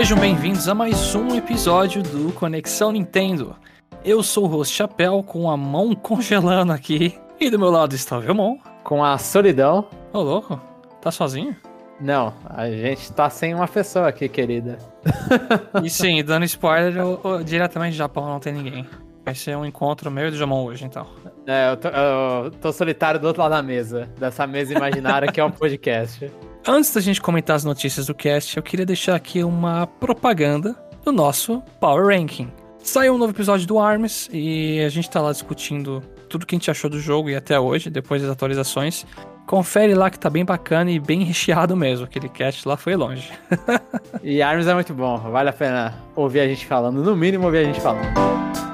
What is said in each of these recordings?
Sejam bem-vindos a mais um episódio do Conexão Nintendo. Eu sou o Rosto Chapéu com a mão congelando aqui. E do meu lado está o Velmon. Com a solidão. Ô, louco, tá sozinho? Não, a gente tá sem uma pessoa aqui, querida. E sim, dando spoiler, eu, eu, diretamente do Japão não tem ninguém. Vai ser um encontro meu e do Jamon hoje, então. É, eu tô, eu tô solitário do outro lado da mesa. Dessa mesa imaginária que é um podcast. Antes da gente comentar as notícias do cast, eu queria deixar aqui uma propaganda do nosso Power Ranking. Saiu um novo episódio do ARMS e a gente tá lá discutindo tudo que a gente achou do jogo e até hoje, depois das atualizações. Confere lá que tá bem bacana e bem recheado mesmo. Aquele cast lá foi longe. e ARMS é muito bom, vale a pena ouvir a gente falando, no mínimo ouvir a gente falando.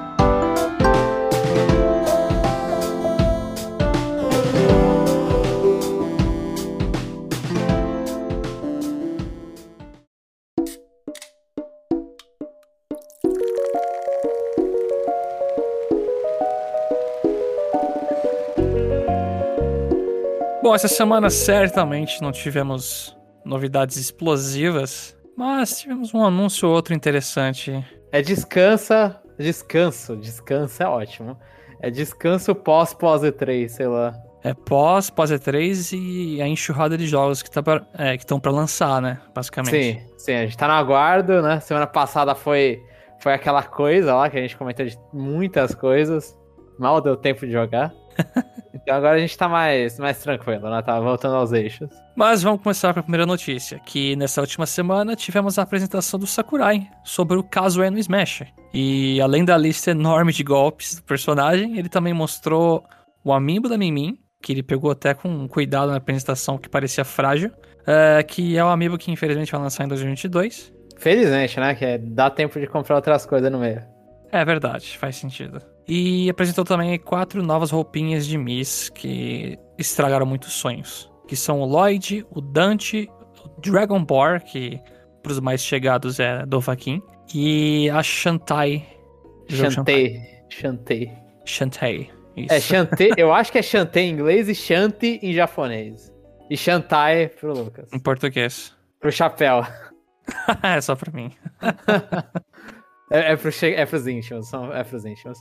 Bom, essa semana certamente não tivemos novidades explosivas, mas tivemos um anúncio ou outro interessante. É descansa, descanso, descanso é ótimo. É descanso pós pós E3, sei lá. É pós pós E3 e a enxurrada de jogos que tá é, estão para lançar, né, basicamente. Sim, sim, a gente tá no aguardo, né? Semana passada foi foi aquela coisa lá que a gente comentou de muitas coisas. Mal deu tempo de jogar. agora a gente tá mais, mais tranquilo, né? Tá voltando aos eixos. Mas vamos começar com a primeira notícia, que nessa última semana tivemos a apresentação do Sakurai sobre o caso é no Smash. E além da lista enorme de golpes do personagem, ele também mostrou o amiibo da Mimin, que ele pegou até com cuidado na apresentação, que parecia frágil, uh, que é o amiibo que infelizmente vai lançar em 2022. Felizmente, né? Que é, dá tempo de comprar outras coisas no meio. É verdade, faz sentido. E apresentou também quatro novas roupinhas de Miss que estragaram muitos sonhos. Que são o Lloyd, o Dante, o Dragon Ball, que para os mais chegados é Dovahkiin, e a Shantai. Shantae. Shantae. Shantae. Isso. É Shantae, eu acho que é Shantae em inglês e Shanti em japonês. E Shantai pro Lucas. Em português. Pro chapéu. é só pra mim. é, é, pro, é pros íntimos, são, é pros íntimos.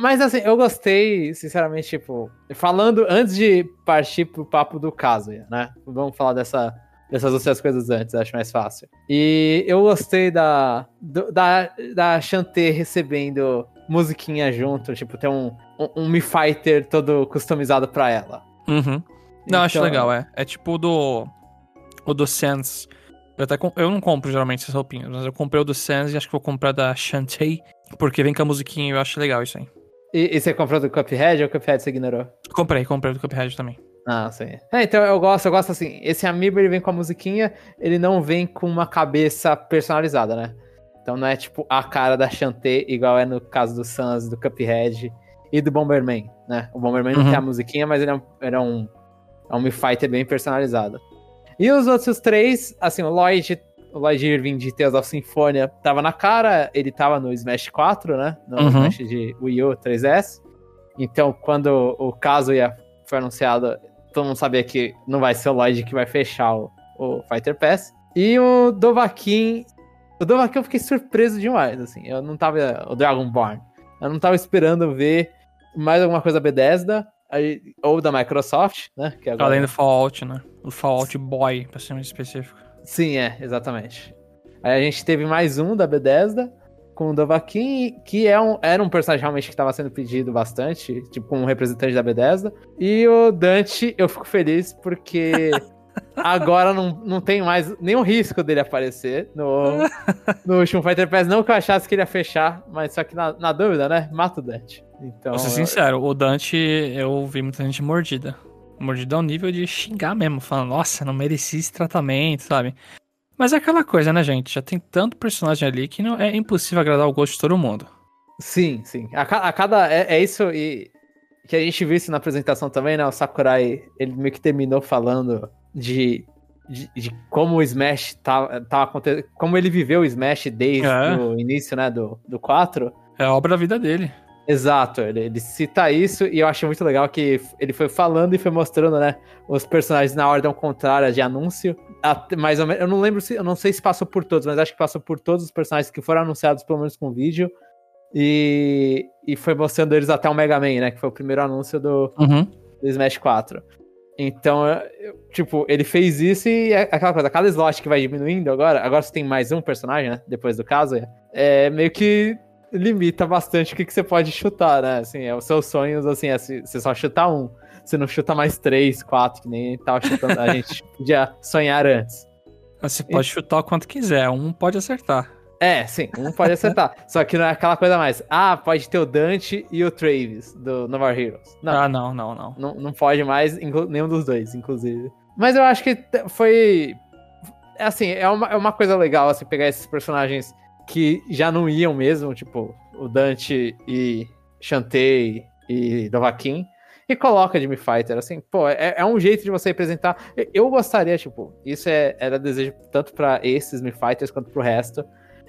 Mas assim, eu gostei, sinceramente, tipo, falando antes de partir pro papo do caso, né? Vamos falar dessa, dessas outras coisas antes, acho mais fácil. E eu gostei da, do, da, da Shantae recebendo musiquinha junto, tipo, ter um, um, um Mi Fighter todo customizado pra ela. Uhum. Não, então... acho legal, é. É tipo o do. O do Sense. Eu, até, eu não compro geralmente essas roupinhas, mas eu comprei o do Sense e acho que vou comprar da Shantae porque vem com a musiquinha e eu acho legal isso aí. E, e, você comprou do Cuphead ou o Cuphead você ignorou? Comprei, comprei do Cuphead também. Ah, sim. É, então eu gosto, eu gosto assim, esse amiibo ele vem com a musiquinha, ele não vem com uma cabeça personalizada, né? Então não é tipo a cara da Shantae, igual é no caso do Sans, do Cuphead e do Bomberman, né? O Bomberman uhum. não tem a musiquinha, mas ele é um, ele é um, é um Mi Fighter bem personalizado. E os outros três, assim, o Lloyd o Lloyd Irving de Tales of Symphonia tava na cara, ele tava no Smash 4, né? No uhum. Smash de Wii U 3DS. Então, quando o caso ia, foi anunciado, todo mundo sabia que não vai ser o Lloyd que vai fechar o, o Fighter Pass. E o Dovahkiin... O Dovahkiin eu fiquei surpreso demais, assim. Eu não tava... O Dragonborn. Eu não tava esperando ver mais alguma coisa Bethesda. Ou da Microsoft, né? Agora... Além do Fallout, né? O Fallout Boy, pra ser mais específico. Sim, é, exatamente. Aí a gente teve mais um da Bethesda, com o Dovahkiin, que é um, era um personagem realmente que estava sendo pedido bastante, tipo, como um representante da Bethesda. E o Dante, eu fico feliz porque agora não, não tem mais nenhum risco dele aparecer no, no último Fighter Pass. Não que eu achasse que ele ia fechar, mas só que na, na dúvida, né? Mata o Dante. Então, Vou ser sincero, o Dante eu vi muita gente mordida. Mordida ao nível de xingar mesmo, falando, nossa, não merecia esse tratamento, sabe? Mas é aquela coisa, né, gente? Já tem tanto personagem ali que não é impossível agradar o gosto de todo mundo. Sim, sim. A, a cada. É, é, isso e que a gente viu isso na apresentação também, né? O Sakurai, ele meio que terminou falando de, de, de como o Smash tava, tava acontecendo. Como ele viveu o Smash desde é. o início, né? Do, do 4. É a obra da vida dele. Exato, ele, ele, cita isso e eu achei muito legal que ele foi falando e foi mostrando, né, os personagens na ordem contrária de anúncio. até, mais ou menos, eu não lembro se, eu não sei se passou por todos, mas acho que passou por todos os personagens que foram anunciados, pelo menos com vídeo. E, e foi mostrando eles até o Mega Man, né? Que foi o primeiro anúncio do, Uhum. do Smash 4. Então, eu- tipo, ele fez isso e é aquela coisa, cada slot que vai diminuindo agora, agora você tem mais um personagem, né? Depois do caso, é meio que limita bastante o que, que você pode chutar, né? Assim, é os seus sonhos, assim, é você só chutar um. Você não chuta mais três, quatro, que nem tava chutando, a gente podia sonhar antes. Você pode chutar o quanto quiser, um pode acertar. É, sim, um pode acertar. Só que não é aquela coisa mais. Ah, pode ter o Dante e o Travis do No More Heroes. Não, Ah, não, não, não. não, não pode mais nenhum dos dois, inclusive. Mas eu acho que foi. Assim, é uma, é uma coisa legal, assim, pegar esses personagens que já não iam mesmo, tipo, o Dante e Shantae e Dovahkiin, e coloca Jimmy Fighter, assim, pô, é, é um jeito de você representar. Eu- gostaria, tipo, isso é, era desejo tanto pra esses Me Fighters quanto pro resto.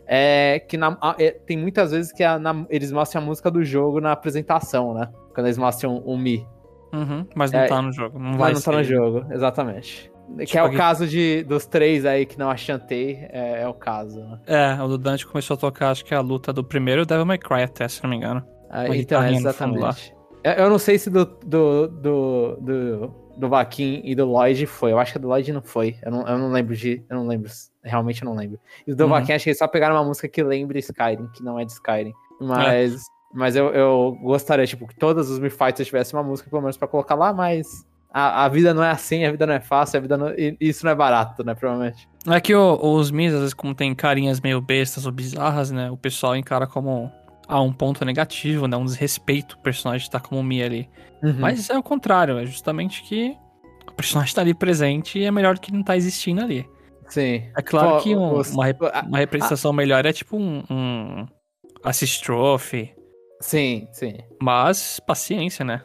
É que na- é, tem muitas vezes que a- na- eles mostram a música do jogo na apresentação, né? Quando eles mostram o Mi. Uhum, mas não É, tá no jogo. Não Mas vai não tá ser. no jogo, exatamente. Que Tipo é o aqui- caso de, dos três aí que não achantei, é, é o caso. Né? É, o do Dante começou a tocar, acho que é a luta do primeiro Devil May Cry até, se não me engano. Ah, então, exatamente. Eu não sei se do, do, do, do, do Vaquim e do Lloyd foi. Eu acho que do Lloyd não foi. Eu não, eu não lembro de. Eu não lembro. Realmente eu não lembro. E do Uhum. Vaquim, acho que eles só pegaram uma música que lembra Skyrim, que não é de Skyrim. Mas. Mas eu, eu gostaria, tipo, que todos os Me Fighters tivessem uma música, pelo menos, pra colocar lá, mas. A, a vida não é assim, a vida não é fácil, a vida não, isso não é barato, né? Provavelmente. É que o- os Mis, às vezes, como tem carinhas meio bestas ou bizarras, né? O pessoal encara como ah, um ponto negativo, né? Um desrespeito o personagem estar como Mi ali. Uhum. Mas é o contrário, é justamente que o personagem tá ali presente e é melhor do que não tá existindo ali. Sim. É claro Pô, que um- os- uma, a- uma representação melhor é tipo um, um assist trophy, Sim, sim. mas paciência, né?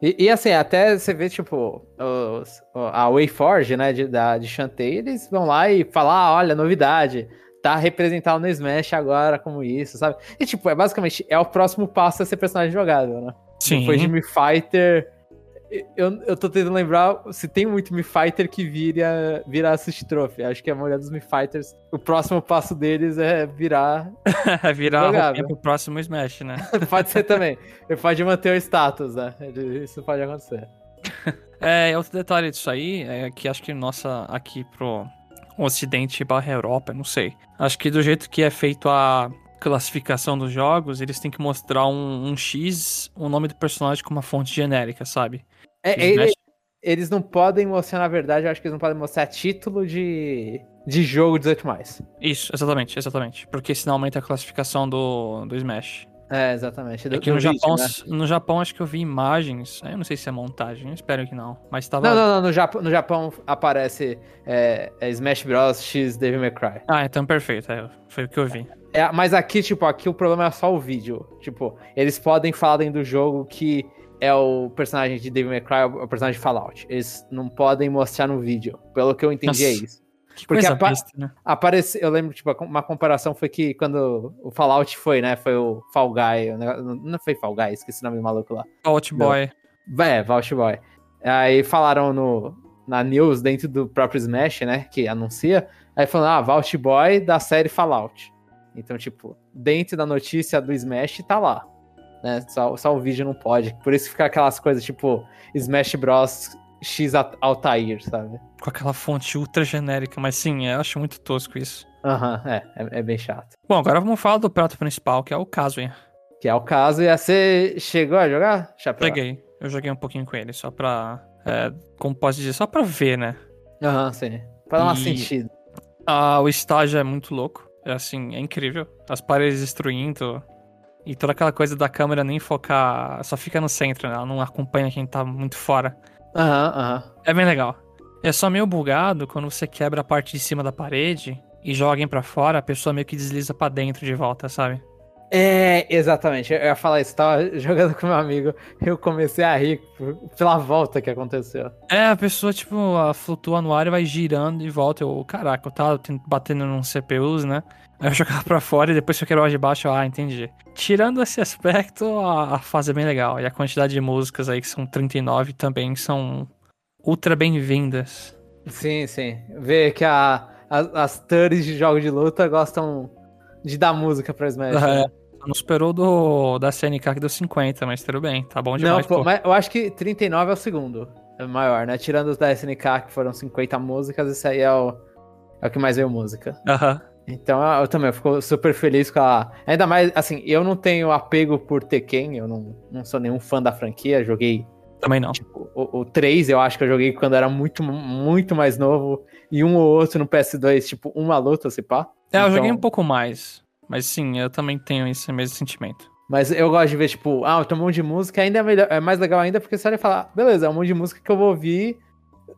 E, e, assim, até você vê, tipo, os, a Wayforge, né, de, da, de Shantae, eles vão lá e falam, ah, olha, novidade, tá representado no Smash agora como isso, sabe? E, tipo, é basicamente, é o próximo passo a ser personagem jogável, né? Sim. Depois de Fighter, eu, eu tô tentando lembrar se tem muito Me Fighter que vira, vira Assist Trophy. Acho que a maioria dos Me Fighters, o próximo passo deles é virar... Virar pro próximo Smash, né? pode ser também. Ele pode manter o status, né? Isso pode acontecer. É, outro detalhe disso aí é que acho que nossa, aqui pro Ocidente barra Europa, não sei. Acho que do jeito que é feito a classificação dos jogos, eles têm que mostrar um, um X, o nome do personagem com uma fonte genérica, sabe? É, Os ele- Smash- eles não podem mostrar, na verdade, eu acho que eles não podem mostrar título de, de jogo 18 mais. Isso, exatamente, exatamente. Porque senão aumenta a classificação do, do Smash. É, exatamente. do- Aqui no do vídeo, Japão, né? no Japão acho que eu vi imagens, eu não sei se é montagem, espero que não, mas tava... Não, não, não. No Japão, no Japão aparece é, é Smash Bros. X Devil May Cry. Ah, então perfeito, é, foi o que eu vi. É, mas aqui, tipo, aqui o problema é só o vídeo. Tipo, eles podem falar do jogo que é o personagem de Devil May Cry, o personagem de Fallout. Eles não podem mostrar no vídeo. Pelo que eu entendi, é Nossa. isso. Que Porque coisa a pa- besta, né? Aparece, eu lembro, tipo, uma comparação foi que quando o Fallout foi, né? Foi o Fall Guy. Não foi Fall Guy, esqueci o nome do maluco lá. Out Boy. É, Vault Boy. Aí falaram no, na news dentro do próprio Smash, né? Que anuncia. Aí falaram, ah, Vault Boy da série Fallout. Então, tipo, dentro da notícia do Smash tá lá. Né? Só, só o vídeo não pode. Por isso fica aquelas coisas tipo Smash Bros. X Al- Altair, sabe? Com aquela fonte ultra genérica, mas sim, eu acho muito tosco isso. Aham, é, é, é bem chato. Bom, agora vamos falar do prato principal, que é o Kazuya. Que é o caso. E você chegou a jogar? Chapéu? Peguei. Eu joguei um pouquinho com ele, só pra. é, como posso dizer? Só pra ver, né? Aham, sim. Pra dar E- sentido. Ah, o estágio é muito louco. É assim, é incrível. As paredes destruindo. E toda aquela coisa da câmera nem focar. Só fica no centro, né? Ela não acompanha quem tá muito fora. Aham, aham. É bem legal. É só meio bugado quando você quebra a parte de cima da parede e joga pra fora, a pessoa meio que desliza pra dentro de volta, sabe? É, exatamente. Eu ia falar isso. Tava jogando com meu amigo. Eu comecei a rir pela volta que aconteceu. É, a pessoa, tipo, flutua no ar e vai girando e volta. Eu, caraca, eu tava batendo num CPUs, né? Aí eu jogava pra fora e depois que eu quebrava de baixo, ah, entendi. Tirando esse aspecto, a, a fase é bem legal. E a quantidade de músicas aí, que são 39, também são ultra bem-vindas. Sim, sim. Ver que a, as, as turres de jogos de luta gostam de dar música pra Smash. É, né? não superou do, da CNK que deu 50, mas tudo bem, tá bom Não, demais, pô, pô. mas eu acho que 39 é o segundo. É o maior, né? Tirando os da SNK, que foram 50 músicas, esse aí é o, é o que mais veio música. Aham. Então eu também fico super feliz com a. Ainda mais, assim, eu não tenho apego por Tekken, eu não, não sou nenhum fã da franquia, joguei Também não. tipo, o, o 3 eu acho que eu joguei quando era muito, muito mais novo, e um ou outro no PS2, tipo, uma luta, se pá. É, eu Então- joguei um pouco mais. Mas sim, eu também tenho esse mesmo sentimento. Mas eu gosto de ver, tipo, ah, tem um monte de música, ainda é, melhor, é mais legal ainda, porque você olha e fala, beleza, é um monte de música que eu vou ouvir,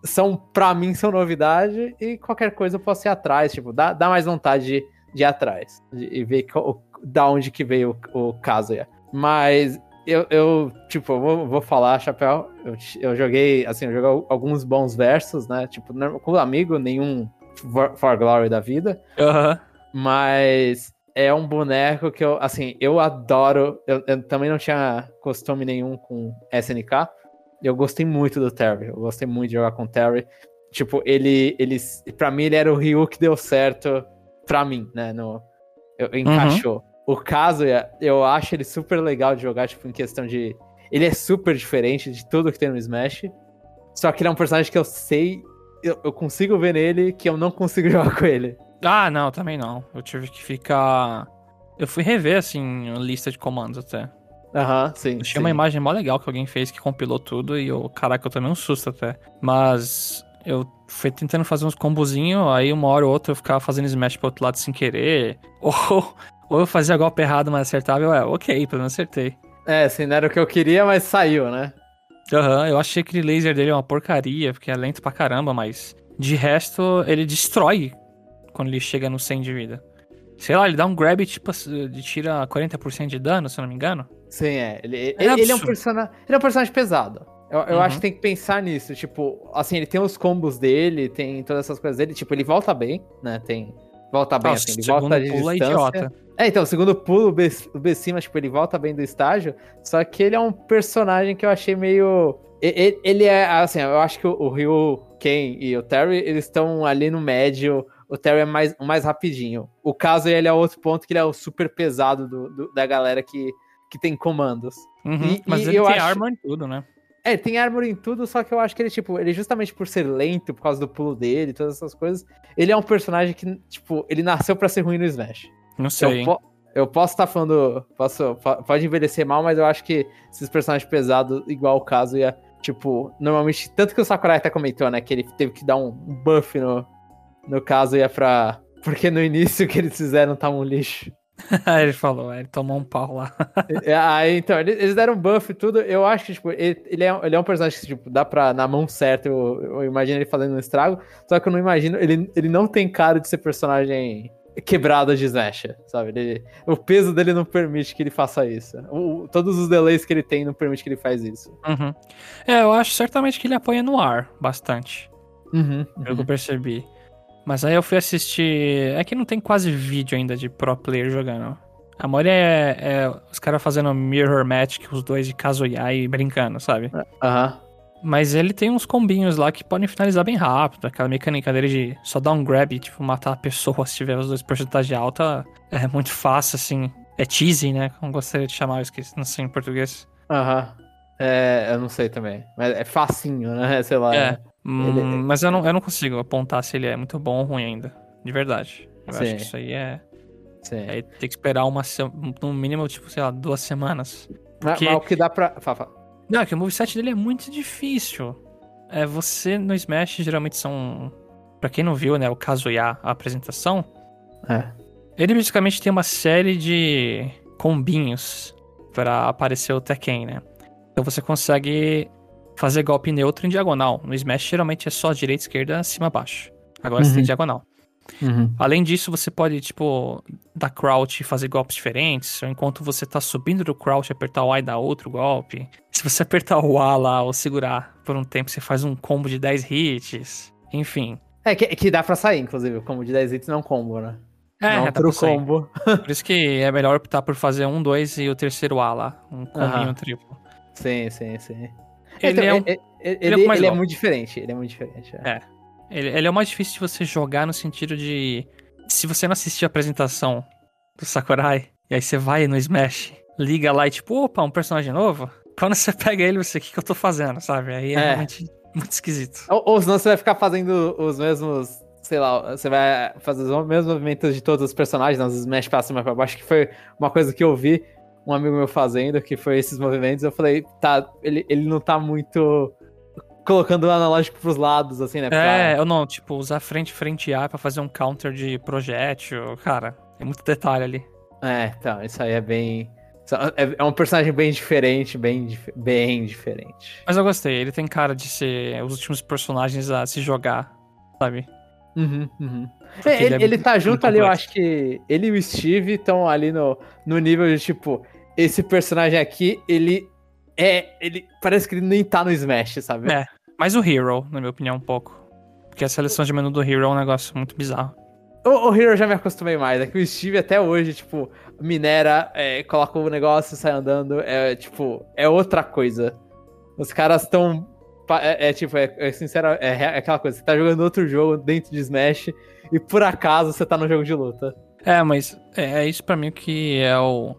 são, pra mim, são novidade, e qualquer coisa eu posso ir atrás, tipo, dá, dá mais vontade de, de ir atrás, de, e ver co- da onde que veio o, o Kazuya. Mas eu, eu tipo, eu vou, vou falar, Chapéu, eu, eu joguei, assim, eu joguei alguns bons versos, né, tipo, com amigo, nenhum For, For Glory da vida, Aham. mas é um boneco que eu, assim, eu adoro. Eu, eu também não tinha costume nenhum com SNK. Eu gostei muito do Terry. Eu gostei muito de jogar com o Terry. Tipo, ele, ele. Pra mim, ele era o Ryu que deu certo pra mim, né? No, eu, encaixou. O Kazuya, eu acho ele super legal de jogar, tipo, em questão de. Ele é super diferente de tudo que tem no Smash. Só que ele é um personagem que eu sei. Eu, eu consigo ver nele que eu não consigo jogar com ele. Ah, não, também não. Eu tive que ficar. Eu fui rever, assim, a lista de comandos até. Aham, sim. Achei sim. uma imagem mó legal que alguém fez que compilou tudo e eu, caraca, eu tomei um susto até. Mas eu fui tentando fazer uns combozinhos, aí uma hora ou outra eu ficava fazendo smash pro outro lado sem querer. Ou, ou eu fazia golpe errado, mas acertava, eu, é, ok, pelo menos acertei. É, assim, não era o que eu queria, mas saiu, né? Aham, eu achei aquele laser dele uma porcaria, porque é lento pra caramba, mas de resto ele destrói quando ele chega no 100 de vida. Sei lá, ele dá um grab tipo, de tira 40% de dano, se eu não me engano. Sim, é. Ele, É ele, ele é um personagem. Ele é um personagem pesado. Eu, eu Uhum. acho que tem que pensar nisso. Tipo, assim, ele tem os combos dele, tem todas essas coisas dele. Tipo, ele volta bem, né? Tem. Volta bem, Ah, assim, ele volta de pulo é distância. idiota. É, então, o segundo pulo, o B, o B cima, tipo, ele volta bem do estágio. Só que ele é um personagem que eu achei meio. e- e- Ele é, assim, eu acho que o, Ryu, Ken e o Terry, eles estão ali no médio. O Terry é mais, o mais rapidinho. O caso ele é outro ponto que ele é o super pesado do, do- da galera que, que tem comandos. Uhum, E- mas e ele eu tem acho- armor em tudo, né? É, tem armor em tudo, só que eu acho que ele, tipo, ele justamente por ser lento, por causa do pulo dele, todas essas coisas, ele é um personagem que, tipo, ele nasceu pra ser ruim no Smash. Não sei, Eu, po- eu posso estar falando. Posso, po- pode envelhecer mal, mas eu acho que esses personagens pesados, igual o caso, ia. Tipo, normalmente. Tanto que o Sakurai até comentou, né? Que ele teve que dar um buff no, no caso, ia pra. Porque no início o que eles fizeram tava um lixo. ele falou, é, ele tomou um pau lá. É, Aí, então, eles deram buff e tudo. Eu acho que, tipo, ele, ele, é, ele é um personagem que, tipo, dá pra, na mão certa, eu, eu imagino ele fazendo um estrago. Só que eu não imagino. Ele, ele não tem cara de ser personagem quebrado de Smash, sabe? Ele- o peso dele não permite que ele faça isso. O- todos os delays que ele tem não permite que ele faz isso. Uhum. É, eu acho certamente que ele apoia no ar bastante. Uhum, que eu percebi. Mas aí eu fui assistir. É que não tem quase vídeo ainda de pro player jogando. A maioria é, é os caras fazendo mirror match, os dois de Kazuya e brincando, sabe? Aham. Mas ele tem uns combinhos lá que podem finalizar bem rápido. Aquela mecânica dele de só dar um grab e, tipo, matar a pessoa se tiver os dois porcentagem alta. É muito fácil, assim. É cheesy, né? Como gostaria de chamar, eu esqueci, não sei em português. Aham. É, eu não sei também. Mas é facinho, né? Sei lá. É. né? Hum, Ele- Mas eu não, eu não consigo apontar se ele é muito bom ou ruim ainda. De verdade. Eu acho Sim. que isso aí é. Sim. Aí tem que esperar uma no mínimo, tipo, sei lá, duas semanas. Mas, porque- mas o que dá pra. Não, é que o moveset dele é muito difícil. É, você no Smash geralmente são. Pra quem não viu, né, o Kazuya, a apresentação, É. ele basicamente tem uma série de combinhos pra aparecer o Tekken, né? Então você consegue fazer golpe neutro em diagonal. No Smash geralmente é só direita, esquerda, cima, baixo. Agora você Uhum. tem diagonal. Uhum. Além disso, você pode, tipo, dar crouch e fazer golpes diferentes. Ou enquanto você tá subindo do crouch, apertar o A e dar outro golpe. Se você apertar o A lá ou segurar por um tempo, você faz um combo de 10 hits. Enfim. É, que, que dá pra sair, inclusive. O combo de 10 hits não é um combo, né? É, não pro combo. Por isso que é melhor optar por fazer um, dois e o terceiro A lá. Um combinho Aham. triplo. Sim, sim, sim. Ele Então, é um- ele, ele- ele é ele é muito diferente. Ele é muito diferente. é. É. Ele, é o mais difícil de você jogar no sentido de. Se você não assistir a apresentação do Sakurai, e aí você vai no Smash, liga lá e tipo, opa, um personagem novo. Quando você pega ele, você, o que, que eu tô fazendo, sabe? Aí é, é. realmente muito esquisito. Ou, ou senão você vai ficar fazendo os mesmos sei lá, você vai fazer os mesmos movimentos de todos os personagens, nos Smash pra cima pra baixo, que foi uma coisa que eu vi um amigo meu fazendo, que foi esses movimentos, eu falei, tá, ele, ele não tá muito colocando o analógico pros lados, assim, né? Pra... É, eu não, tipo, usar frente, frente A pra fazer um counter de projétil, cara, tem muito detalhe ali. É, então, isso aí é bem... É, é um personagem bem diferente, bem, bem diferente. Mas eu gostei, ele tem cara de ser os últimos personagens a se jogar, sabe? Uhum, uhum. É, ele, ele, é ele tá junto ali, eu acho que ele e o Steve estão ali no, no nível de tipo, esse personagem aqui, ele é. Ele parece que ele nem tá no Smash, sabe? É. Mais o Hero, na minha opinião, um pouco. Porque a seleção de menu do Hero é um negócio muito bizarro. O, o Hero já me acostumei mais. É que o Steve até hoje, tipo, minera, é, coloca o negócio e sai andando. É tipo, é outra coisa. Os caras estão é, é, tipo, é, é sincero, é, é, aquela coisa, você tá jogando outro jogo dentro de Smash e por acaso você tá no jogo de luta. É, mas é, é isso para mim que é o,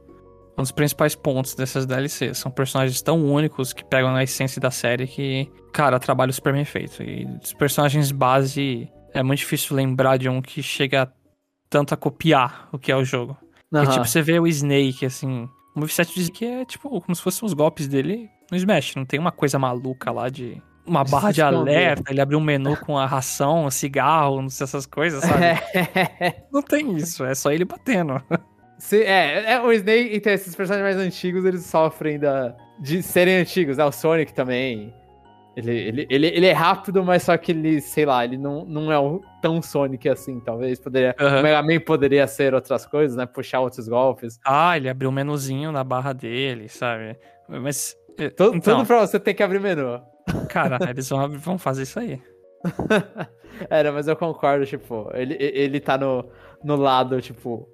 um dos principais pontos dessas DLCs. São personagens tão únicos que pegam a essência da série que, cara, trabalho super bem feito. E os personagens base é muito difícil lembrar de um que chega tanto a copiar o que é o jogo. Uhum. Tipo, você vê o Snake, assim, o moveset diz que é, tipo, como se fossem os golpes dele no Smash. Não tem uma coisa maluca lá de. Uma barra de alerta, ele abriu um menu com a ração, cigarro, não sei essas coisas, sabe? não tem isso, é só ele batendo. Sim, é, é, o Snake, então, esses personagens mais antigos, eles sofrem da, de serem antigos. É o Sonic também. Ele, ele, ele, ele é rápido, mas só que ele, sei lá, ele não, não é tão Sonic assim. Talvez poderia. Uhum. O Mega Man poderia ser outras coisas, né? Puxar outros golpes. Ah, ele abriu um menuzinho na barra dele, sabe? Mas. É, tudo, então, tudo pra você ter que abrir menu. Cara, eles vão, vão fazer isso aí. Era, mas eu concordo, tipo, ele, ele tá no, no lado, tipo,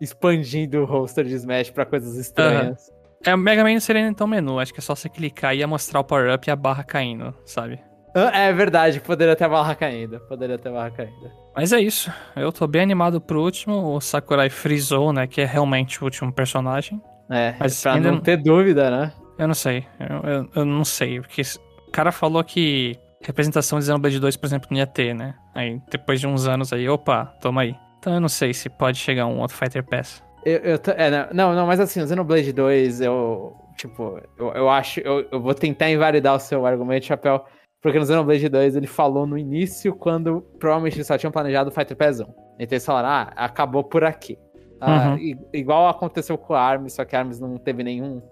expandindo o roster de Smash pra coisas estranhas. Uhum. É, o Mega Man não seria então menu, acho que é só você clicar e ia mostrar o power-up e a barra caindo, sabe? É verdade, poderia ter a barra caindo, poderia ter a barra caindo. Mas é isso, eu tô bem animado pro último, o Sakurai frisou, né, que é realmente o último personagem. É, Mas pra não ter dúvida, né? Eu não sei, eu, eu, eu, não sei, porque o cara falou que representação de Xenoblade 2, por exemplo, não ia ter, né? Aí, depois de uns anos aí, opa, toma aí. Então eu não sei se pode chegar um outro Fighter Pass. Eu, eu é, não, não, mas assim, o Xenoblade 2, eu, tipo, eu, eu acho, eu, eu vou tentar invalidar o seu argumento, Chapéu, porque no Xenoblade 2 ele falou no início, quando provavelmente eles só tinham planejado o Fighter Pass 1. Então eles falaram, ah, acabou por aqui. Ah, uhum. igual aconteceu com a Arms, só que a Arms não teve nenhum,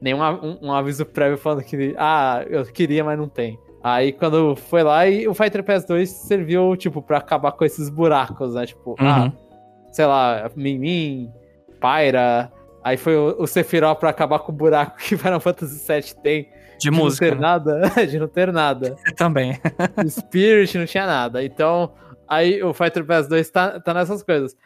nenhum um, um aviso prévio falando que, ah, eu queria, mas não tem. Aí quando foi lá, e o Fighter Pass 2 serviu, tipo, pra acabar com esses buracos, né? Tipo, uhum. ah, sei lá, Min Pyra. Aí foi o, o Sephiroth pra acabar com o buraco que Final Fantasy VII tem. De, de música. Não ter né? nada. de não ter nada. Também. Spirit não tinha nada. Então, aí o Fighter Pass 2 tá, tá nessas coisas.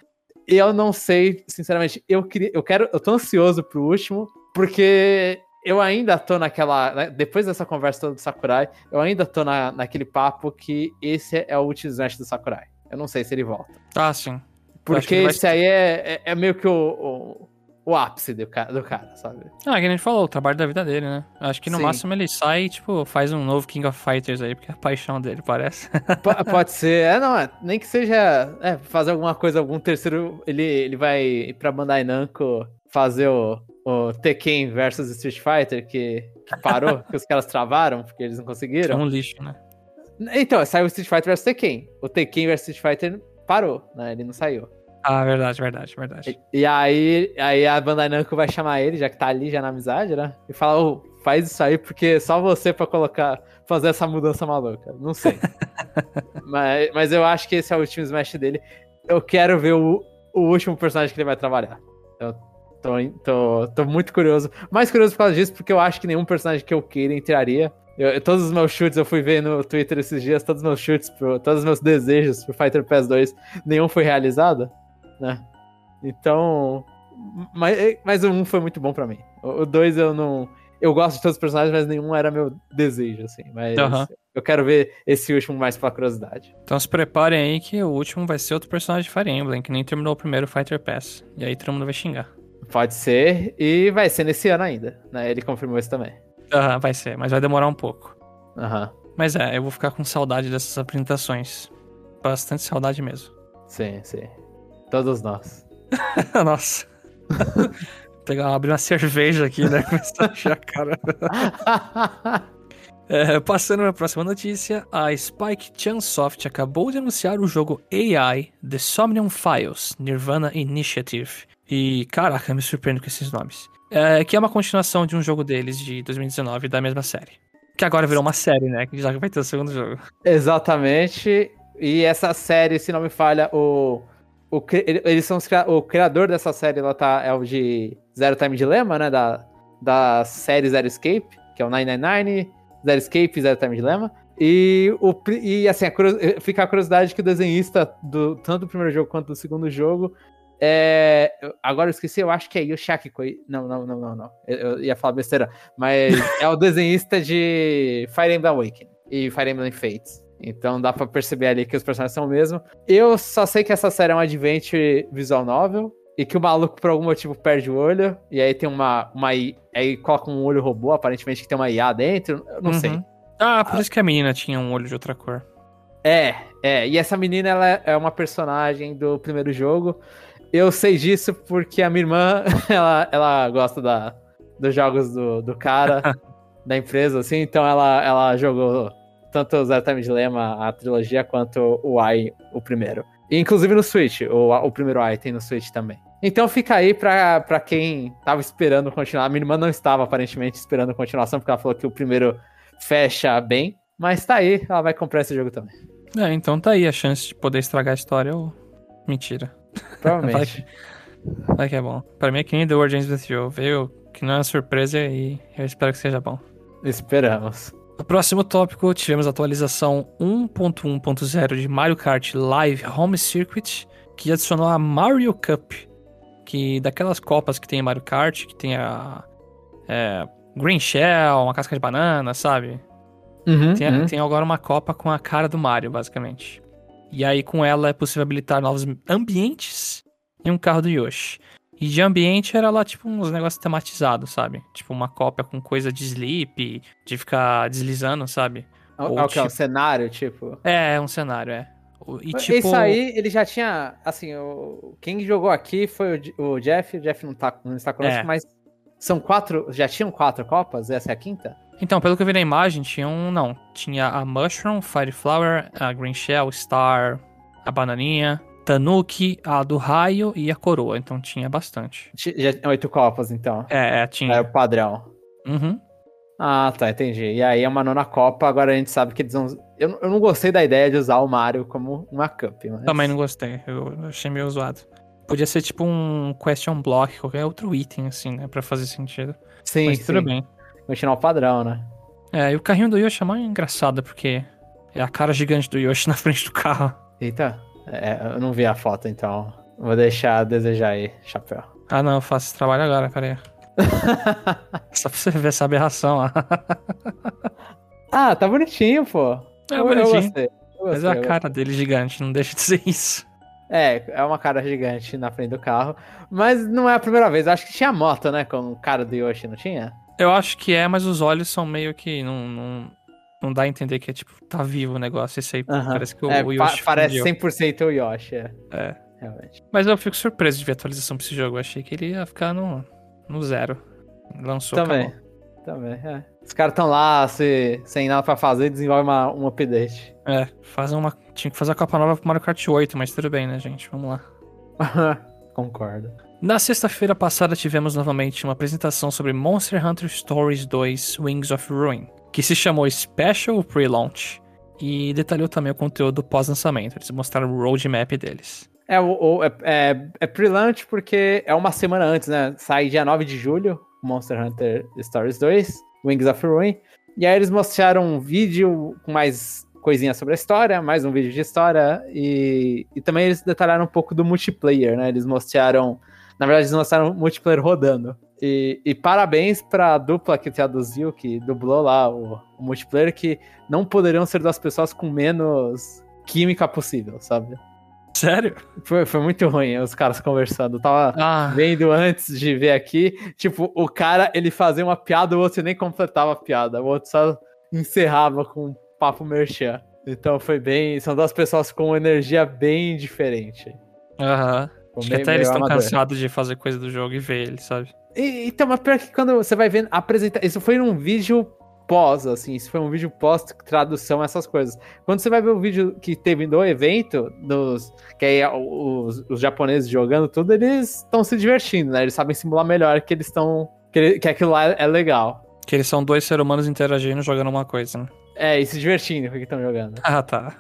Eu não sei, sinceramente, eu queria. Eu quero. Eu tô ansioso pro último, porque eu ainda tô naquela. Né, depois dessa conversa toda do Sakurai, eu ainda tô na, naquele papo que esse é o último Smash do Sakurai. Eu não sei se ele volta. Ah, sim. Porque esse vai... aí é, é, é, meio que o, o, o, ápice do cara, do cara, sabe? Ah, que a gente falou, o trabalho da vida dele, né? Acho que no Sim. máximo ele sai e, tipo, faz um novo King of Fighters aí, porque é a paixão dele, parece. P pode ser. É, não, é, nem que seja é, fazer alguma coisa, algum terceiro. Ele, ele vai ir pra Bandai Namco fazer o, o Tekken versus Street Fighter, que, que parou, que os caras travaram, porque eles não conseguiram. É um lixo, né? Então, saiu o Street Fighter versus Tekken. O Tekken versus Street Fighter parou, né? Ele não saiu. Ah, verdade, verdade, verdade. E, e, aí, aí a Bandai Namco vai chamar ele, já que tá ali já na amizade, né? E fala, oh, faz isso aí porque só você pra colocar, fazer essa mudança maluca. Não sei. mas, mas eu acho que esse é o último Smash dele. Eu quero ver o, o último personagem que ele vai trabalhar. Eu tô, tô, tô muito curioso. Mais curioso por causa disso, porque eu acho que nenhum personagem que eu queira entraria. Eu, todos os meus chutes, eu fui ver no Twitter esses dias, todos os meus chutes, pro, todos os meus desejos pro Fighter Pass 2, nenhum foi realizado né? Então. Mas, mas o 1 foi muito bom para mim. O 2 eu não. eu gosto de todos os personagens, mas nenhum era meu desejo, assim. Mas Aham. eu quero ver esse último mais pela curiosidade. Então se preparem aí que o último vai ser outro personagem de Fire Emblem, que nem terminou o primeiro Fighter Pass. E aí todo mundo vai xingar. Pode ser, e vai ser nesse ano ainda, né? Ele confirmou isso também. Aham, vai ser, mas vai demorar um pouco. Aham, Mas é, eu vou ficar com saudade dessas apresentações. Bastante saudade mesmo. sim, sim. Todos nós. Nossa. Pegar, abrir uma cerveja aqui, né? Começar a encher a cara. É, passando para a próxima notícia, a Spike Chunsoft acabou de anunciar o jogo AI The Somnium Files Nirvana Initiative. E caraca, me surpreendo com esses nomes. É, que é uma continuação de um jogo deles de 2019 da mesma série. Que agora virou uma série, né? Que já vai ter o segundo jogo. Exatamente. E essa série, se não me falha, o. o eles são os o criador dessa série ela tá, é o de Zero Time Dilemma, né? Da, da série Zero Escape, que é o 999, Zero Escape Zero Time Dilemma. E, o, e assim, a fica a curiosidade que o desenhista do tanto do primeiro jogo quanto do segundo jogo é. Agora eu esqueci, eu acho que é Yoshaki Koi. Não, não, não, não, não. Eu, eu ia falar besteira. Mas é o desenhista de Fire Emblem Awakening e Fire Emblem Fates. Então dá pra perceber ali que os personagens são o mesmo. Eu só sei que essa série é um adventure visual novel. E que o maluco, por algum motivo, perde o olho. E aí tem uma. uma aí coloca um olho robô, aparentemente que tem uma IA dentro. Eu não Uhum. sei. Ah, por isso que a menina tinha um olho de outra cor. É, é. E essa menina, ela é uma personagem do primeiro jogo. Eu sei disso porque a minha irmã, ela, ela gosta da, dos jogos do, do cara, da empresa, assim. Então ela, ela jogou tanto o Zero Time Dilemma, a trilogia, quanto o Ai, o primeiro. E, inclusive no Switch, o, o primeiro Ai tem no Switch também. Então fica aí pra, pra quem tava esperando continuar. Minha irmã não estava, aparentemente, esperando continuação, porque ela falou que o primeiro fecha bem. Mas tá aí, ela vai comprar esse jogo também. É, então tá aí a chance de poder estragar a história ou. Mentira. Provavelmente. Vai que é bom. Pra mim é que nem The Ends With You. Veio que não é uma surpresa e eu espero que seja bom. Esperamos. No próximo tópico, tivemos a atualização 1.1.0 de Mario Kart Live Home Circuit, que adicionou a Mario Cup, que daquelas copas que tem em Mario Kart, que tem a é, Green Shell, uma casca de banana, sabe? Uhum, Tem, uhum. tem agora uma copa com a cara do Mario, basicamente. E aí, com ela, é possível habilitar novos ambientes e um carro do Yoshi. E de ambiente era lá, tipo, uns negócios tematizados, sabe? Tipo, uma cópia com coisa de sleep, de ficar deslizando, sabe? É ou o que é um tipo- cenário, tipo. É, é um cenário, é. O- E tipo. Isso aí, ele já tinha. Assim, o, quem jogou aqui foi o, o Jeff. O Jeff não, tá, não está conosco, É. mas são quatro. Já tinham quatro copas? Essa é a quinta? Então, pelo que eu vi na imagem, tinha um. Não. Tinha a Mushroom, Fire Flower, a Green Shell, Star, a Bananinha, Tanuki, a do Raio e a Coroa. Então tinha bastante. Tinha oito copas, então. É, é, É tinha. o padrão. Uhum. Ah, tá, entendi. E aí é uma nona copa, agora a gente sabe que eles vão. Eu, não- eu não gostei da ideia de usar o Mario como uma cup, mas. Também não gostei. Eu achei meio zoado. Podia ser tipo um question block, qualquer outro item, assim, né? Pra fazer sentido. Sim, Mas tudo sim. bem. Continuar o padrão, né? É, e o carrinho do Yoshi é mais engraçado, porque é a cara gigante do Yoshi na frente do carro. Eita, é, eu não vi a foto, então. Vou deixar a desejar aí, chapéu. Ah, não, eu faço esse trabalho agora, peraí. Só pra você ver essa aberração lá. ah, tá bonitinho, pô. É Eu- Eu bonitinho. gostei. Eu Mas gostei, é a eu cara dele gigante, não deixa de ser isso. É, é uma cara gigante na frente do carro. Mas não é a primeira vez. Eu acho que tinha moto, né? Com o cara do Yoshi, não tinha? Eu acho que é, mas os olhos são meio que. Não, não, não dá a entender que é tipo, tá vivo o negócio. Esse aí Aham. parece que o, É, o pa- Yoshi. parece fundiu. 100% o Yoshi, é. É. Realmente. Mas eu fico surpreso de ver a atualização pra esse jogo. Eu achei que ele ia ficar no, no zero. Lançou, Também. acabou. Também, é. Os caras estão lá se, sem nada pra fazer e desenvolvem uma, um update. É, faz uma. Tinha que fazer a capa nova pro Mario Kart 8, mas tudo bem, né, gente? Vamos lá. Concordo. Na sexta-feira passada tivemos novamente uma apresentação sobre Monster Hunter Stories 2 Wings of Ruin, que se chamou Special Pre-Launch e detalhou também o conteúdo pós-lançamento. Eles mostraram o roadmap deles. É, o, é, é, é pre-launch porque é uma semana antes, né? Sai dia 9 de julho, Monster Hunter Stories 2, Wings of Ruin. E aí eles mostraram um vídeo com mais coisinhas sobre a história, mais um vídeo de história. E, e também eles detalharam um pouco do multiplayer, né? Eles mostraram. Na verdade, eles mostraram o multiplayer rodando. E, e parabéns pra dupla que traduziu, que dublou lá o, o multiplayer, que não poderiam ser das pessoas com menos química possível, sabe? Sério? Foi, foi muito ruim os caras conversando. Eu tava Ah, vendo antes de ver aqui. Tipo, o cara, ele fazia uma piada, o outro nem completava a piada. O outro só encerrava com papo merchan. Então foi bem. São duas pessoas com energia bem diferente. aham. Ficou Acho que até eles estão cansados de fazer coisa do jogo e ver ele, sabe? E, então, mas pior que quando você vai vendo apresentar. Isso foi num vídeo pós, assim. Isso foi um vídeo pós tradução, essas coisas. Quando você vai ver o vídeo que teve do evento, dos, que aí é os, os japoneses jogando tudo, eles estão se divertindo, né? Eles sabem simular melhor que eles estão. Que, que aquilo lá é legal. Que eles são dois seres humanos interagindo jogando uma coisa, né? É, e se divertindo com o que estão jogando. Ah, tá.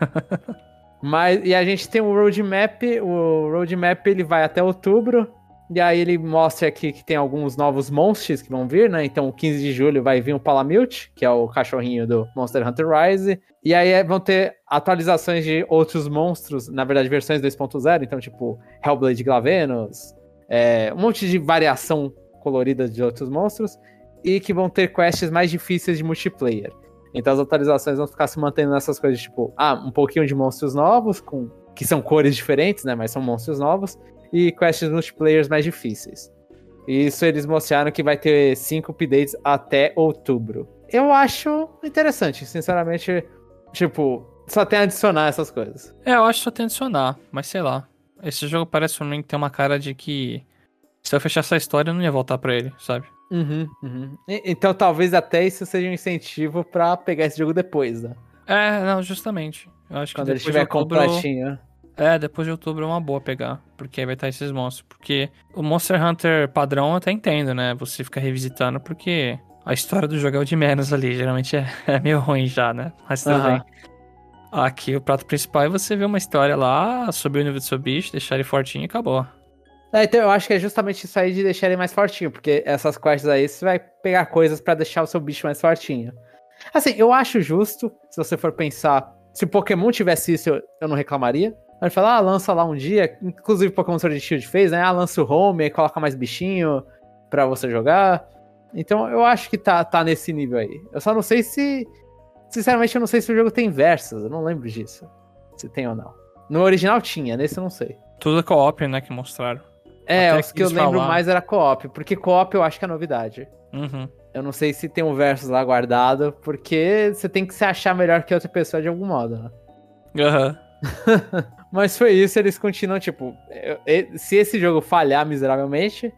Mas, e a gente tem o roadmap, o roadmap ele vai até outubro, e aí ele mostra aqui que tem alguns novos monstros que vão vir, né? Então, 15 de julho vai vir o Palamute, que é o cachorrinho do Monster Hunter Rise, e aí é- vão ter atualizações de outros monstros, na verdade, versões 2.0, então, tipo, Hellblade Glavenus, é, um monte de variação colorida de outros monstros, e que vão ter quests mais difíceis de multiplayer. Então as atualizações vão ficar se mantendo nessas coisas, tipo, ah, um pouquinho de monstros novos, com que são cores diferentes, né? Mas são monstros novos, e quests multiplayers mais difíceis. Isso eles mostraram que vai ter cinco updates até outubro. Eu acho interessante, sinceramente. Tipo, só tem a adicionar essas coisas. É, eu acho que só tem que adicionar, mas sei lá. Esse jogo parece pra mim que tem uma cara de que se eu fechar essa história eu não ia voltar pra ele, sabe? Uhum, uhum. Então talvez até isso seja um incentivo pra pegar esse jogo depois, né? É, não, justamente. Eu acho Quando que ele estiver outubro... completinho. É, depois de outubro é uma boa pegar, porque aí vai estar esses monstros. Porque o Monster Hunter padrão eu até entendo, né? Você fica revisitando, porque a história do jogo é o de menos ali. Geralmente é, é meio ruim já, né? Mas tudo Aham. bem. Aqui o prato principal é você ver uma história lá, subir o nível do seu bicho, deixar ele fortinho e acabou. É, então eu acho que é justamente isso aí de deixar ele mais fortinho, porque essas quests aí você vai pegar coisas pra deixar o seu bicho mais fortinho. Assim, eu acho justo, se você for pensar, se o Pokémon tivesse isso, eu, eu não reclamaria. Ele fala, ah, lança lá um dia, inclusive o Pokémon Sword Shield fez, né? Ah, lança o home, aí coloca mais bichinho pra você jogar. Então eu acho que tá, tá nesse nível aí. Eu só não sei se. Sinceramente, eu não sei se o jogo tem versos, eu não lembro disso. Se tem ou não. No original tinha, nesse eu não sei. Tudo co-op, né, que mostraram. É, Até os que eu lembro mais era co-op, porque co-op eu acho que é novidade. Uhum. Eu não sei se tem um versus lá guardado, porque você tem que se achar melhor que outra pessoa de algum modo, né? Aham. Mas foi isso, eles continuam, tipo, eu- se esse jogo falhar miseravelmente,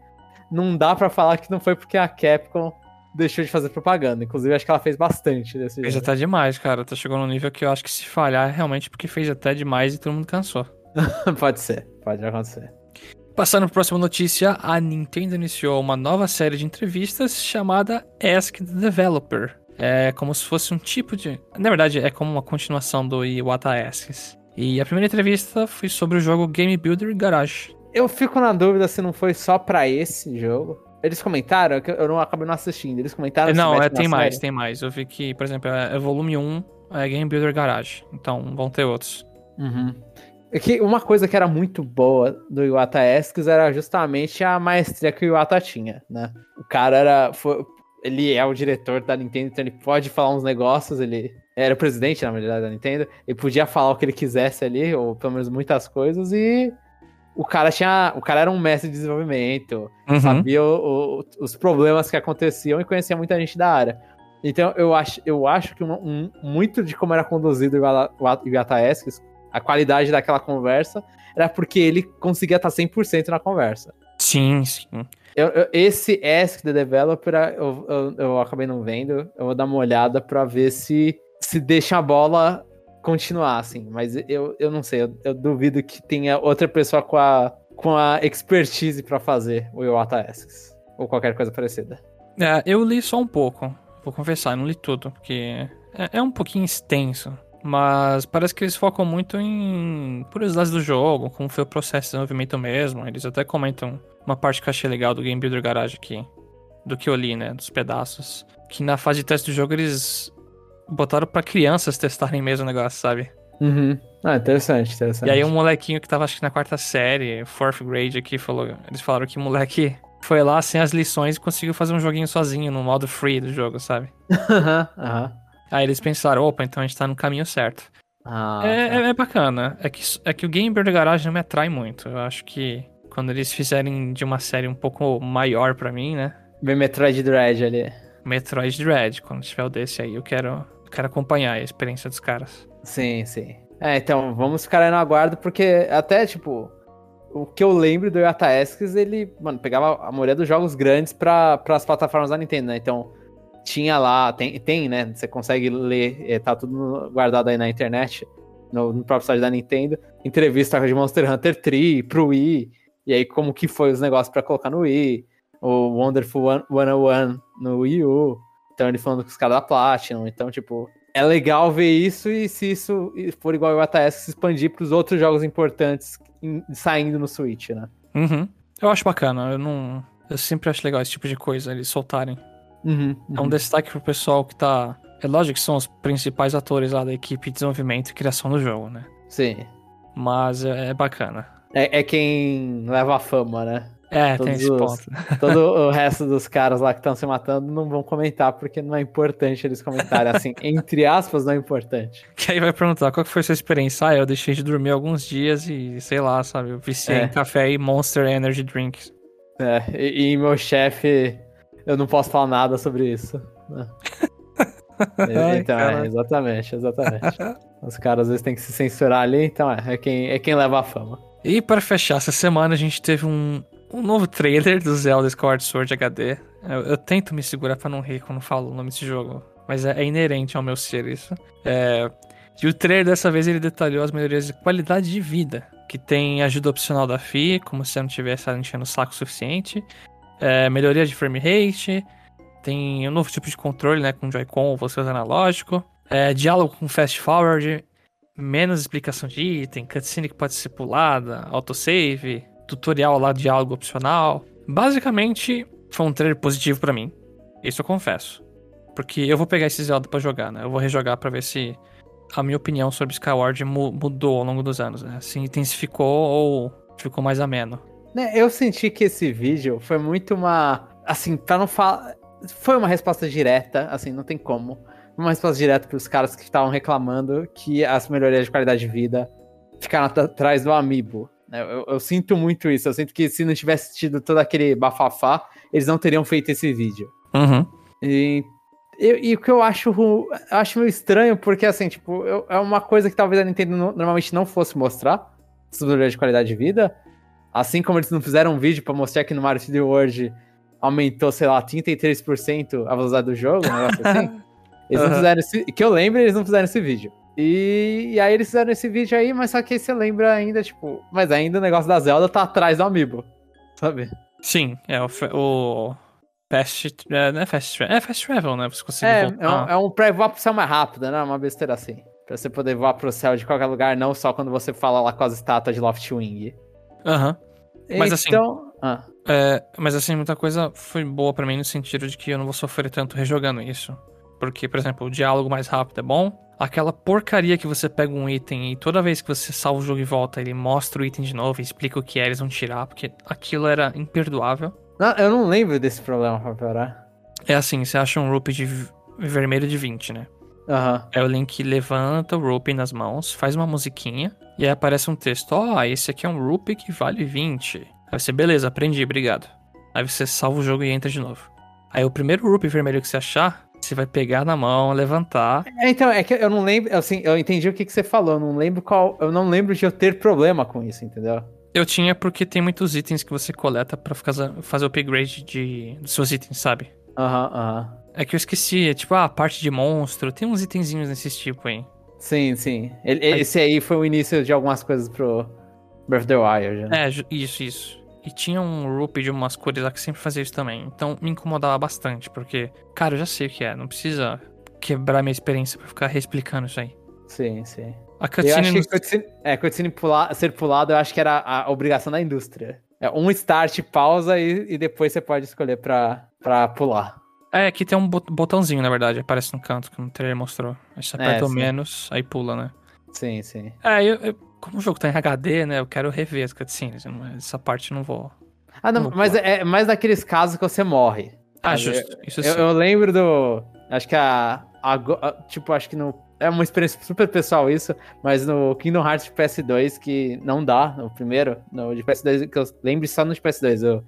não dá pra falar que não foi porque a Capcom deixou de fazer propaganda. Inclusive, acho que ela fez bastante desse Fez jogo. até demais, cara. Tá chegando num nível que eu acho que se falhar é realmente porque fez até demais e todo mundo cansou. pode ser, pode acontecer. Passando para a próxima notícia, a Nintendo iniciou uma nova série de entrevistas chamada Ask the Developer. É como se fosse um tipo de. Na verdade, é como uma continuação do Iwata Asks. E a primeira entrevista foi sobre o jogo Game Builder Garage. Eu fico na dúvida se não foi só pra esse jogo. Eles comentaram, que eu não acabei não assistindo. Eles comentaram se não, é, tem mais, série? tem mais. Eu vi que, por exemplo, é, é volume 1, é Game Builder Garage. Então vão ter outros. Uhum. É que uma coisa que era muito boa do Iwata Asks era justamente a maestria que o Iwata tinha, né? O cara era. foi- ele é o diretor da Nintendo, então ele pode falar uns negócios, ele era o presidente, na verdade, da Nintendo. Ele podia falar o que ele quisesse ali, ou pelo menos muitas coisas, e o cara tinha. O cara era um mestre de desenvolvimento, Uhum. sabia o- o- os problemas que aconteciam e conhecia muita gente da área. Então eu acho, eu acho que um- um- muito de como era conduzido o Iwata- Asks, a qualidade daquela conversa, era porque ele conseguia estar 100% na conversa. Sim, sim. Eu- eu- esse Ask the Developer eu, eu, eu acabei não vendo, eu vou dar uma olhada pra ver se, se deixa a bola continuar, assim. Mas eu, eu não sei, eu, duvido que tenha outra pessoa com a, com a expertise pra fazer o Iwata Asks. Ou qualquer coisa parecida. É, eu li só um pouco, vou confessar, não li tudo, porque é, é um pouquinho extenso. Mas parece que eles focam muito em curiosidades do jogo, como foi o processo de desenvolvimento mesmo. Eles até comentam uma parte que eu achei legal do Game Builder Garage aqui, do que eu li, né, dos pedaços. Que na fase de teste do jogo eles botaram pra crianças testarem mesmo o negócio, sabe? Uhum. Ah, interessante, interessante. E aí um molequinho que tava acho que na quarta série, fourth grade aqui, falou. Eles falaram que o moleque foi lá sem as lições e conseguiu fazer um joguinho sozinho no modo free do jogo, sabe? Aham, aham. Aí eles pensaram, opa, então a gente tá no caminho certo. Ah, é, tá. é- é bacana. É que, é que o Game Bird Garage não me atrai muito. Eu acho que quando eles fizerem de uma série um pouco maior pra mim, né? Bem Metroid Dread ali. Metroid Dread, quando tiver o desse aí, eu quero, eu quero acompanhar a experiência dos caras. Sim, sim. É, então, vamos ficar aí no aguardo, porque até, tipo, o que eu lembro do Yata Esques, ele, mano, pegava a maioria dos jogos grandes para as plataformas da Nintendo, né? Então, tinha lá, tem, tem né? Você consegue ler, é, tá tudo guardado aí na internet, no, no próprio site da Nintendo. Entrevista de Monster Hunter 3 pro Wii, e aí como que foi os negócios pra colocar no Wii, o Wonderful 101 no Wii U. Então, ele falando com os caras da Platinum, então, tipo, é legal ver isso e se isso for igual ao ATS, se expandir pros outros jogos importantes em- saindo no Switch, né? Uhum. Eu acho bacana, eu não. Eu sempre acho legal esse tipo de coisa, eles soltarem. Uhum, É um destaque pro pessoal que tá. É lógico que são os principais atores lá da equipe de desenvolvimento e criação do jogo, né? Sim. Mas é, é bacana. É, é quem leva a fama, né? É, Todos tem esse os- ponto. Todo o resto dos caras lá que estão se matando não vão comentar, porque não é importante eles comentarem assim. Entre aspas, não é importante. Que aí vai perguntar qual que foi sua experiência? Ah, eu deixei de dormir alguns dias e sei lá, sabe? Eu viciei É. em café e Monster Energy Drinks. É, e, e meu chefe, eu não posso falar nada sobre isso. né? Ai, então, cara. é, exatamente, exatamente. Os caras às vezes têm que se censurar ali, então é, é quem, é quem leva a fama. E para fechar essa semana, a gente teve um, um novo trailer do Zelda Skyward Sword HD. Eu, eu tento me segurar pra não rir quando falo o nome desse jogo, mas é, é inerente ao meu ser isso. É, e o trailer dessa vez ele detalhou as melhorias de qualidade de vida, que tem ajuda opcional da FI, como se eu não tivesse enchendo o saco suficiente, é, melhoria de frame rate, tem um novo tipo de controle, né, com Joy-Con, você usa analógico, é, diálogo com fast forward, menos explicação de item, cutscene que pode ser pulada, autosave, tutorial lá, diálogo opcional. Basicamente, foi um trailer positivo pra mim. Isso eu confesso. Porque eu vou pegar esse Zelda pra jogar, né? Eu vou rejogar pra ver se a minha opinião sobre Skyward mu- mudou ao longo dos anos, né? Se intensificou ou ficou mais ameno. Né, eu senti que esse vídeo foi muito uma. Assim, pra não falar. Foi uma resposta direta, assim, não tem como. Uma resposta direta pros caras que estavam reclamando que as melhorias de qualidade de vida ficaram at- atrás do Amiibo. né? Eu, eu sinto muito isso. Eu sinto que se não tivesse tido todo aquele bafafá, eles não teriam feito esse vídeo. Uhum. E, e- e o que eu acho, eu acho meio estranho, porque assim, tipo, eu- é uma coisa que talvez a Nintendo no- normalmente não fosse mostrar, melhorias de qualidade de vida. Assim como eles não fizeram um vídeo pra mostrar que no Mario 3D World aumentou, sei lá, 33% a velocidade do jogo, um negócio assim. Eles não Aham. fizeram esse. Que eu lembro, eles não fizeram esse vídeo. E, e aí eles fizeram esse vídeo aí, mas só que aí você lembra ainda, tipo. Mas ainda o negócio da Zelda tá atrás do Amiibo. Sabe? Sim, é o, o Fast. É, não é Fast Travel. É Fast Travel, né? Você consegue É, voltar. é um, é um pra voar pro céu mais rápido, né? Uma besteira assim. Pra você poder voar pro céu de qualquer lugar, não só quando você fala lá com as estátuas de Loftwing. Aham. Mas assim- então, ah, É, mas assim, muita coisa foi boa pra mim no sentido de que eu não vou sofrer tanto rejogando isso. Porque, por exemplo, o diálogo mais rápido é bom. Aquela porcaria que você pega um item e toda vez que você salva o jogo e volta, ele mostra o item de novo e explica o que é, eles vão tirar, porque aquilo era imperdoável. não, eu não lembro desse problema pra piorar. É assim, você acha um rope de vermelho de 20, né? Aham. Aí o Link levanta o rope nas mãos, faz uma musiquinha, e aí aparece um texto: Ó, esse aqui é um rope que vale 20. Aí você, beleza, aprendi, obrigado. Aí você salva o jogo e entra de novo. Aí o primeiro rope vermelho que você achar, você vai pegar na mão, levantar. É, então, é que eu não lembro, assim, eu entendi o que, que você falou, eu não lembro qual, eu não lembro de eu ter problema com isso, entendeu? Eu tinha porque tem muitos itens que você coleta pra fazer o upgrade de, dos seus itens, sabe? Aham, aham. É que eu esqueci, é tipo, ah, parte de monstro, tem uns itenzinhos desse tipo aí. Sim, sim. Ele- esse aí foi o início de algumas coisas pro Breath of the Wild, né? É, isso, isso. E tinha um rope de umas cores lá que sempre fazia isso também. Então me incomodava bastante, porque, cara, eu já sei o que é. Não precisa quebrar minha experiência pra ficar reexplicando isso aí. Sim, sim. A Eu cutscene. acho no- que cutscene, é, cutscene pular, ser pulado, eu acho que era a obrigação da indústria. É um start, pausa e, e depois você pode escolher pra, pra pular. É, aqui tem um bot- botãozinho, na verdade, aparece no canto, que no trailer mostrou. Aí você É, aperta o sim. menos, aí pula, né? Sim, sim. É, eu, eu- como o jogo tá em HD, né, eu quero rever as cutscenes. não- Essa parte eu não vou. Ah, não, Vamos mas é mais daqueles casos que você morre. Ah, sabe? justo. Isso Eu, sim. eu lembro do. Acho que a, a a- Tipo, acho que no. É uma experiência super pessoal isso, mas no Kingdom Hearts de PS2, que não dá, no primeiro, no de PS2, que eu lembro só no de PS2, o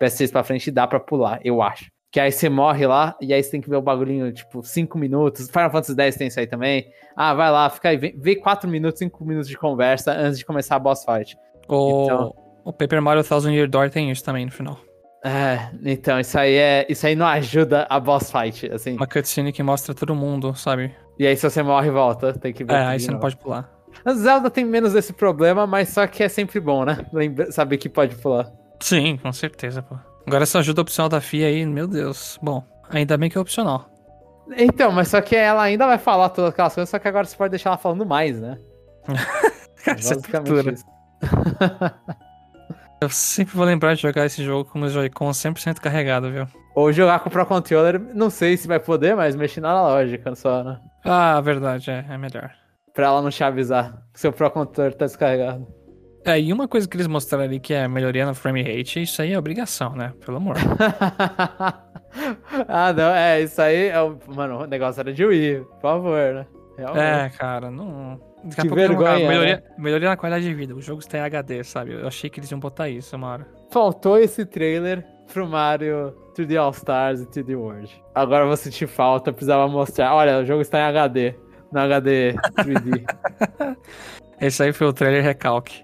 PS6 pra frente dá pra pular, eu acho. Que aí você morre lá, e aí você tem que ver o bagulhinho, tipo, 5 minutos. Final Fantasy X tem isso aí também. Ah, vai lá, fica aí, vê- vê 4 minutos, 5 minutos de conversa antes de começar a boss fight. O, Então- o Paper Mario Thousand Year Door tem isso também no final. É, então, isso aí é. Isso aí não ajuda a boss fight, assim. Uma cutscene que mostra todo mundo, sabe? E aí, se você morre, volta. Tem que ver. É, aí você não pode pular. A Zelda tem menos esse problema, mas só que é sempre bom, né? Lembra, saber que pode pular. Sim, com certeza, pô. Agora essa ajuda opcional da FIA aí, meu Deus. Bom, ainda bem que é opcional. Então, mas só que ela ainda vai falar todas aquelas coisas, só que agora você pode deixar ela falando mais, né? Cara, isso é tortura. isso. Eu sempre vou lembrar de jogar esse jogo com o Joy-Con 100% carregado, viu? Ou jogar com o Pro Controller, não sei se vai poder, mas mexer na lógica só, né? Ah, verdade, é, é melhor. Pra ela não te avisar que seu Pro Controller tá descarregado. É, e uma coisa que eles mostraram ali que é melhoria no frame rate, isso aí é obrigação, né? Pelo amor. ah, não, é, isso aí é o. Mano, o negócio era de Wii, por favor, né? Realmente. é, cara, não. Daqui a Que pouco eu vou vergonha, jogar, melhoria, né? melhoria na qualidade de vida. O jogo está em HD, sabe? Eu achei que eles iam botar isso hora. Faltou esse trailer pro Mario 3D All Stars e 3D World. Agora eu vou sentir falta, precisava mostrar. Olha, o jogo está em HD. No HD 3D. Esse aí foi o trailer recalque.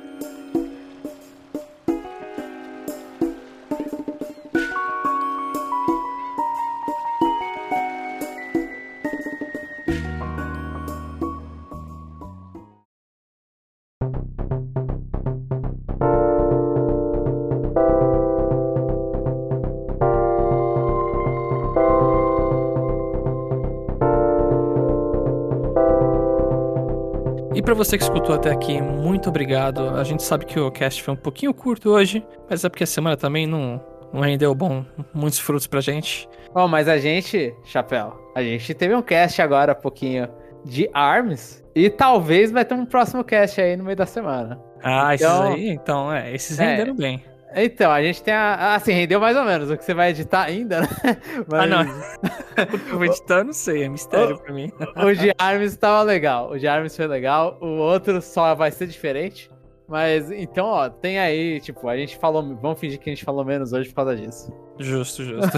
E pra você que escutou até aqui, muito obrigado. A gente sabe que o cast foi um pouquinho curto hoje, mas é porque a semana também não, não rendeu bom, muitos frutos pra gente. Bom, mas a gente, Chapéu, a gente teve um cast agora, pouquinho, de ARMS. E talvez vai ter um próximo cast aí no meio da semana. Ah, esses Então- aí, então, é, esses É. renderam bem. Então, a gente tem a. Assim, rendeu mais ou menos. O que você vai editar ainda, né? Ah, não. Mas- O que eu vou editar, eu não sei, é mistério pra mim. O de Arms tava legal. O de Arms foi legal. O outro só vai ser diferente. Mas então, ó, tem aí, tipo, a gente falou. Vamos fingir que a gente falou menos hoje por causa disso. Justo, justo.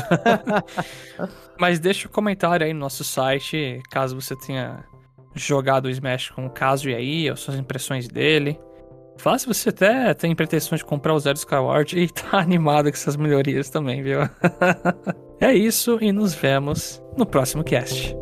Mas deixa o comentário aí no nosso site, caso você tenha jogado o Smash com o Kazuya aí, ou suas impressões dele. Fala se você até tem pretensões de comprar o Zero Skyward e tá animado com essas melhorias também, viu? é isso e nos vemos no próximo cast.